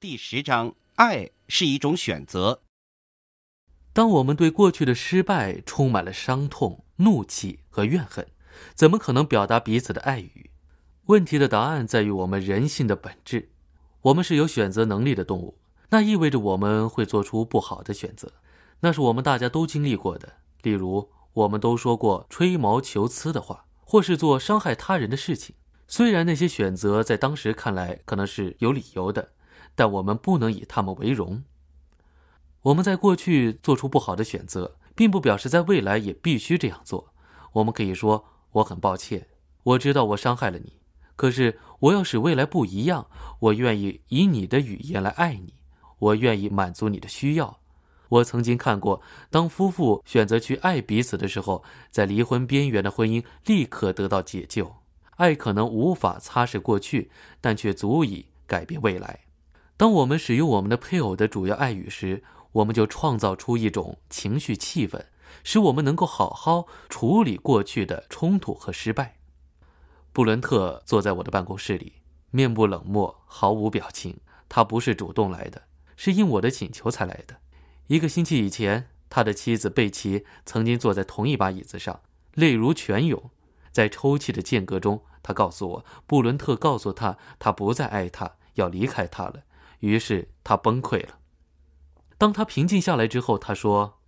第十章，爱是一种选择。当我们对过去的失败充满了伤痛、怒气和怨恨，怎么可能表达彼此的爱语？问题的答案在于我们人性的本质。我们是有选择能力的动物，那意味着我们会做出不好的选择。那是我们大家都经历过的。例如，我们都说过吹毛求疵的话，或是做伤害他人的事情。虽然那些选择在当时看来可能是有理由的。但我们不能以他们为荣。我们在过去做出不好的选择，并不表示在未来也必须这样做。我们可以说：“我很抱歉，我知道我伤害了你。可是我要使未来不一样，我愿意以你的语言来爱你，我愿意满足你的需要。”我曾经看过，当夫妇选择去爱彼此的时候，在离婚边缘的婚姻立刻得到解救。爱可能无法擦拭过去，但却足以改变未来。当我们使用我们的配偶的主要爱语时，我们就创造出一种情绪气氛，使我们能够好好处理过去的冲突和失败。布伦特坐在我的办公室里，面部冷漠，毫无表情。他不是主动来的，是应我的请求才来的。一个星期以前，他的妻子贝奇曾经坐在同一把椅子上，泪如泉涌。在抽泣的间隔中，他告诉我，布伦特告诉他，他不再爱他，要离开他了。于是他崩溃了。当他平静下来之后，他说：“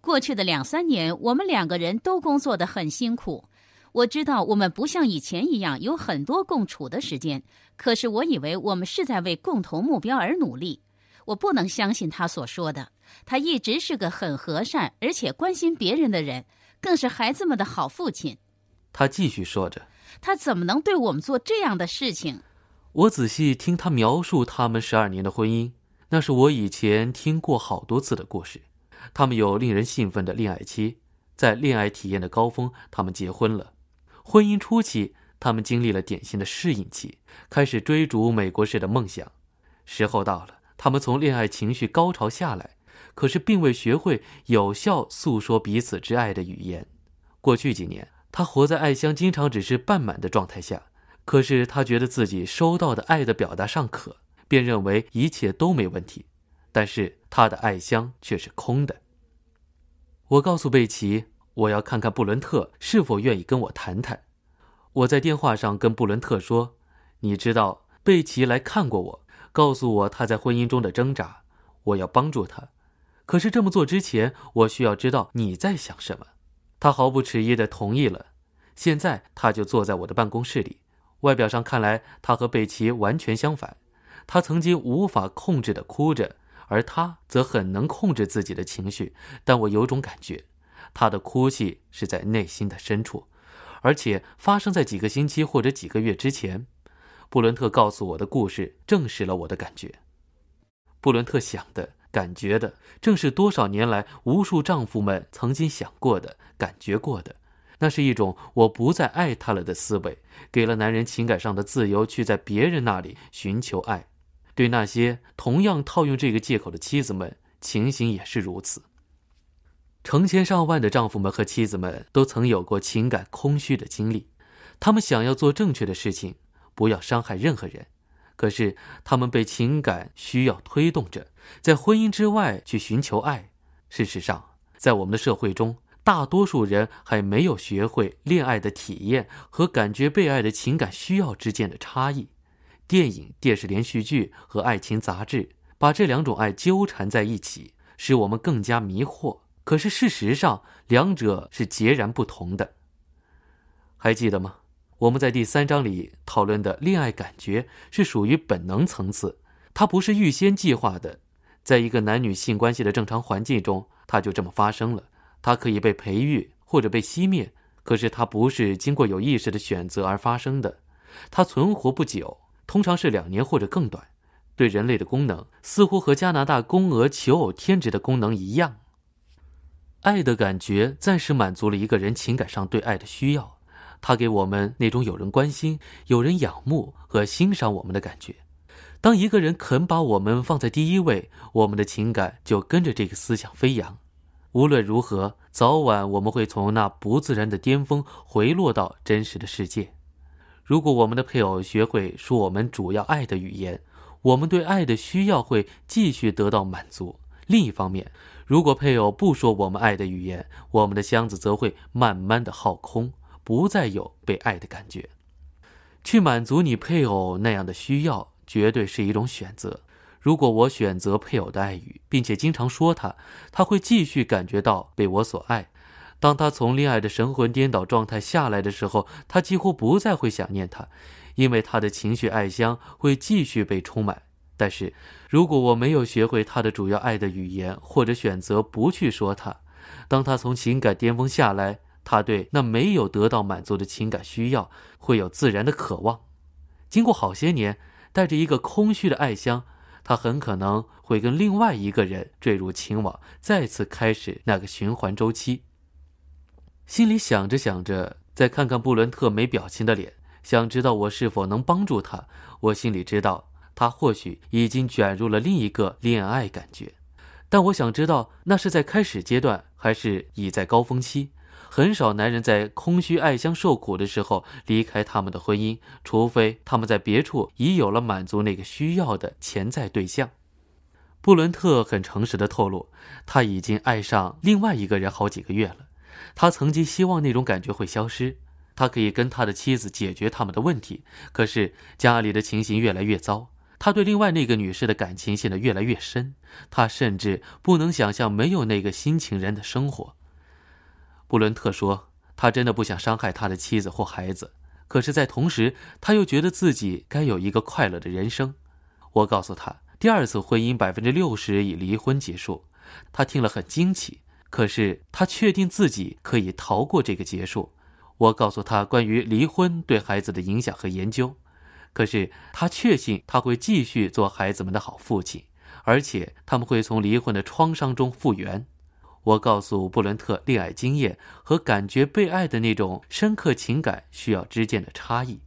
过去的两三年，我们两个人都工作的很辛苦。我知道我们不像以前一样有很多共处的时间，可是我以为我们是在为共同目标而努力。我不能相信他所说的。他一直是个很和善而且关心别人的人，更是孩子们的好父亲。”他继续说着：“他怎么能对我们做这样的事情？”我仔细听他描述他们十二年的婚姻，那是我以前听过好多次的故事。他们有令人兴奋的恋爱期，在恋爱体验的高峰，他们结婚了。婚姻初期，他们经历了典型的适应期，开始追逐美国式的梦想。时候到了，他们从恋爱情绪高潮下来，可是并未学会有效诉说彼此之爱的语言。过去几年，他活在爱香经常只是半满的状态下。可是他觉得自己收到的爱的表达尚可，便认为一切都没问题。但是他的爱箱却是空的。我告诉贝奇，我要看看布伦特是否愿意跟我谈谈。我在电话上跟布伦特说：“你知道，贝奇来看过我，告诉我他在婚姻中的挣扎，我要帮助他。可是这么做之前，我需要知道你在想什么。”他毫不迟疑地同意了。现在他就坐在我的办公室里。外表上看来，他和贝奇完全相反。他曾经无法控制的哭着，而他则很能控制自己的情绪。但我有种感觉，他的哭泣是在内心的深处，而且发生在几个星期或者几个月之前。布伦特告诉我的故事证实了我的感觉。布伦特想的、感觉的，正是多少年来无数丈夫们曾经想过的、感觉过的。那是一种我不再爱他了的思维，给了男人情感上的自由，去在别人那里寻求爱。对那些同样套用这个借口的妻子们，情形也是如此。成千上万的丈夫们和妻子们都曾有过情感空虚的经历，他们想要做正确的事情，不要伤害任何人，可是他们被情感需要推动着，在婚姻之外去寻求爱。事实上，在我们的社会中。大多数人还没有学会恋爱的体验和感觉被爱的情感需要之间的差异。电影、电视连续剧和爱情杂志把这两种爱纠缠在一起，使我们更加迷惑。可是事实上，两者是截然不同的。还记得吗？我们在第三章里讨论的恋爱感觉是属于本能层次，它不是预先计划的，在一个男女性关系的正常环境中，它就这么发生了。它可以被培育或者被熄灭，可是它不是经过有意识的选择而发生的。它存活不久，通常是两年或者更短。对人类的功能似乎和加拿大公鹅求偶天职的功能一样。爱的感觉暂时满足了一个人情感上对爱的需要，它给我们那种有人关心、有人仰慕和欣赏我们的感觉。当一个人肯把我们放在第一位，我们的情感就跟着这个思想飞扬。无论如何，早晚我们会从那不自然的巅峰回落到真实的世界。如果我们的配偶学会说我们主要爱的语言，我们对爱的需要会继续得到满足。另一方面，如果配偶不说我们爱的语言，我们的箱子则会慢慢的耗空，不再有被爱的感觉。去满足你配偶那样的需要，绝对是一种选择。如果我选择配偶的爱语，并且经常说他，他会继续感觉到被我所爱。当他从恋爱的神魂颠倒状态下来的时候，他几乎不再会想念他，因为他的情绪爱箱会继续被充满。但是，如果我没有学会他的主要爱的语言，或者选择不去说他，当他从情感巅峰下来，他对那没有得到满足的情感需要会有自然的渴望。经过好些年，带着一个空虚的爱箱。他很可能会跟另外一个人坠入情网，再次开始那个循环周期。心里想着想着，再看看布伦特没表情的脸，想知道我是否能帮助他。我心里知道，他或许已经卷入了另一个恋爱感觉，但我想知道那是在开始阶段，还是已在高峰期。很少男人在空虚爱乡受苦的时候离开他们的婚姻，除非他们在别处已有了满足那个需要的潜在对象。布伦特很诚实的透露，他已经爱上另外一个人好几个月了。他曾经希望那种感觉会消失，他可以跟他的妻子解决他们的问题。可是家里的情形越来越糟，他对另外那个女士的感情陷得越来越深，他甚至不能想象没有那个新情人的生活。布伦特说：“他真的不想伤害他的妻子或孩子，可是，在同时，他又觉得自己该有一个快乐的人生。”我告诉他，第二次婚姻百分之六十以离婚结束。他听了很惊奇，可是他确定自己可以逃过这个结束。我告诉他关于离婚对孩子的影响和研究，可是他确信他会继续做孩子们的好父亲，而且他们会从离婚的创伤中复原。我告诉布伦特，恋爱经验和感觉被爱的那种深刻情感需要之间的差异。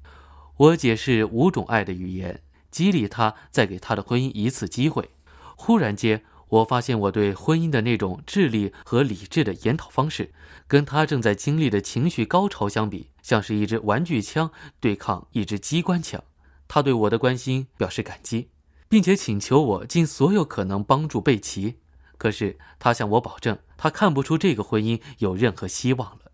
我解释五种爱的语言，激励他再给他的婚姻一次机会。忽然间，我发现我对婚姻的那种智力和理智的研讨方式，跟他正在经历的情绪高潮相比，像是一支玩具枪对抗一支机关枪。他对我的关心表示感激，并且请求我尽所有可能帮助贝奇。可是他向我保证，他看不出这个婚姻有任何希望了。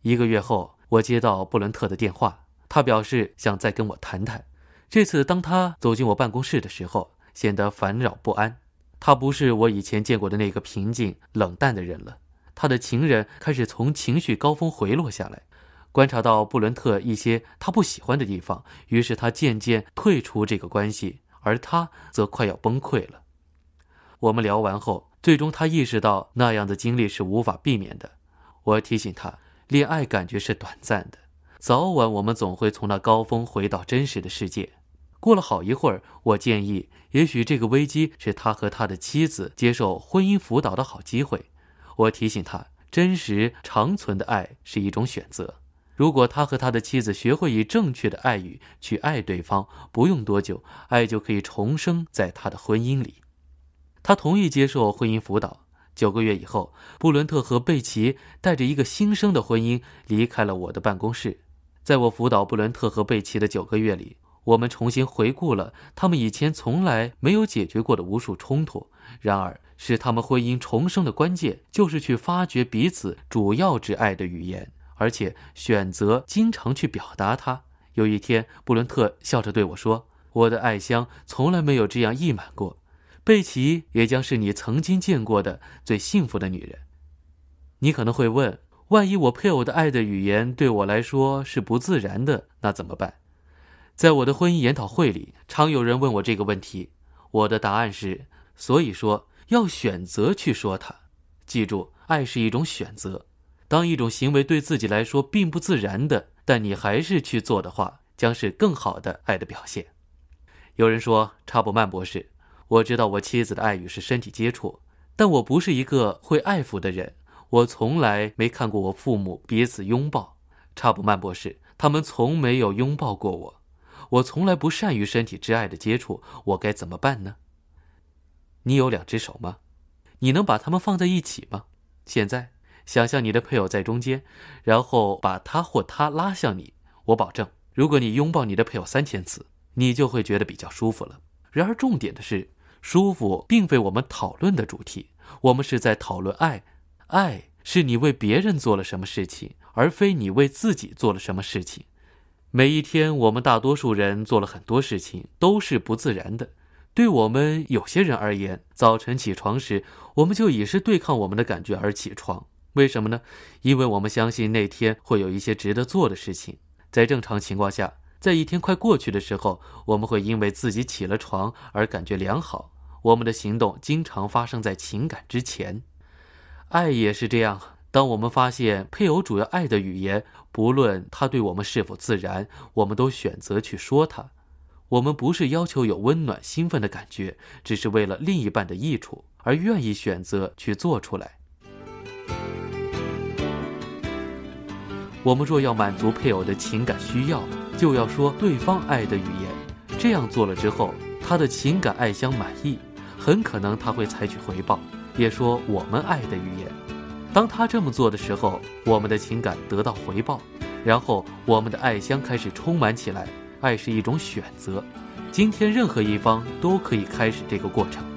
一个月后，我接到布伦特的电话，他表示想再跟我谈谈。这次，当他走进我办公室的时候，显得烦扰不安。他不是我以前见过的那个平静冷淡的人了。他的情人开始从情绪高峰回落下来，观察到布伦特一些他不喜欢的地方，于是他渐渐退出这个关系，而他则快要崩溃了。我们聊完后，最终他意识到那样的经历是无法避免的。我提醒他，恋爱感觉是短暂的，早晚我们总会从那高峰回到真实的世界。过了好一会儿，我建议，也许这个危机是他和他的妻子接受婚姻辅导的好机会。我提醒他，真实长存的爱是一种选择。如果他和他的妻子学会以正确的爱语去爱对方，不用多久，爱就可以重生在他的婚姻里。他同意接受婚姻辅导。九个月以后，布伦特和贝奇带着一个新生的婚姻离开了我的办公室。在我辅导布伦特和贝奇的九个月里，我们重新回顾了他们以前从来没有解决过的无数冲突。然而，使他们婚姻重生的关键就是去发掘彼此主要之爱的语言，而且选择经常去表达它。有一天，布伦特笑着对我说：“我的爱箱从来没有这样溢满过。”贝奇也将是你曾经见过的最幸福的女人。你可能会问：万一我配偶的爱的语言对我来说是不自然的，那怎么办？在我的婚姻研讨会里，常有人问我这个问题。我的答案是：所以说要选择去说它。记住，爱是一种选择。当一种行为对自己来说并不自然的，但你还是去做的话，将是更好的爱的表现。有人说：查普曼博士。我知道我妻子的爱语是身体接触，但我不是一个会爱抚的人。我从来没看过我父母彼此拥抱。查普曼博士，他们从没有拥抱过我。我从来不善于身体之爱的接触，我该怎么办呢？你有两只手吗？你能把它们放在一起吗？现在，想象你的配偶在中间，然后把他或她拉向你。我保证，如果你拥抱你的配偶三千次，你就会觉得比较舒服了。然而，重点的是，舒服并非我们讨论的主题。我们是在讨论爱，爱是你为别人做了什么事情，而非你为自己做了什么事情。每一天，我们大多数人做了很多事情，都是不自然的。对我们有些人而言，早晨起床时，我们就已是对抗我们的感觉而起床。为什么呢？因为我们相信那天会有一些值得做的事情。在正常情况下，在一天快过去的时候，我们会因为自己起了床而感觉良好。我们的行动经常发生在情感之前，爱也是这样。当我们发现配偶主要爱的语言，不论他对我们是否自然，我们都选择去说他。我们不是要求有温暖、兴奋的感觉，只是为了另一半的益处而愿意选择去做出来。我们若要满足配偶的情感需要，就要说对方爱的语言。这样做了之后，他的情感爱相满意，很可能他会采取回报，也说我们爱的语言。当他这么做的时候，我们的情感得到回报，然后我们的爱香开始充满起来。爱是一种选择，今天任何一方都可以开始这个过程。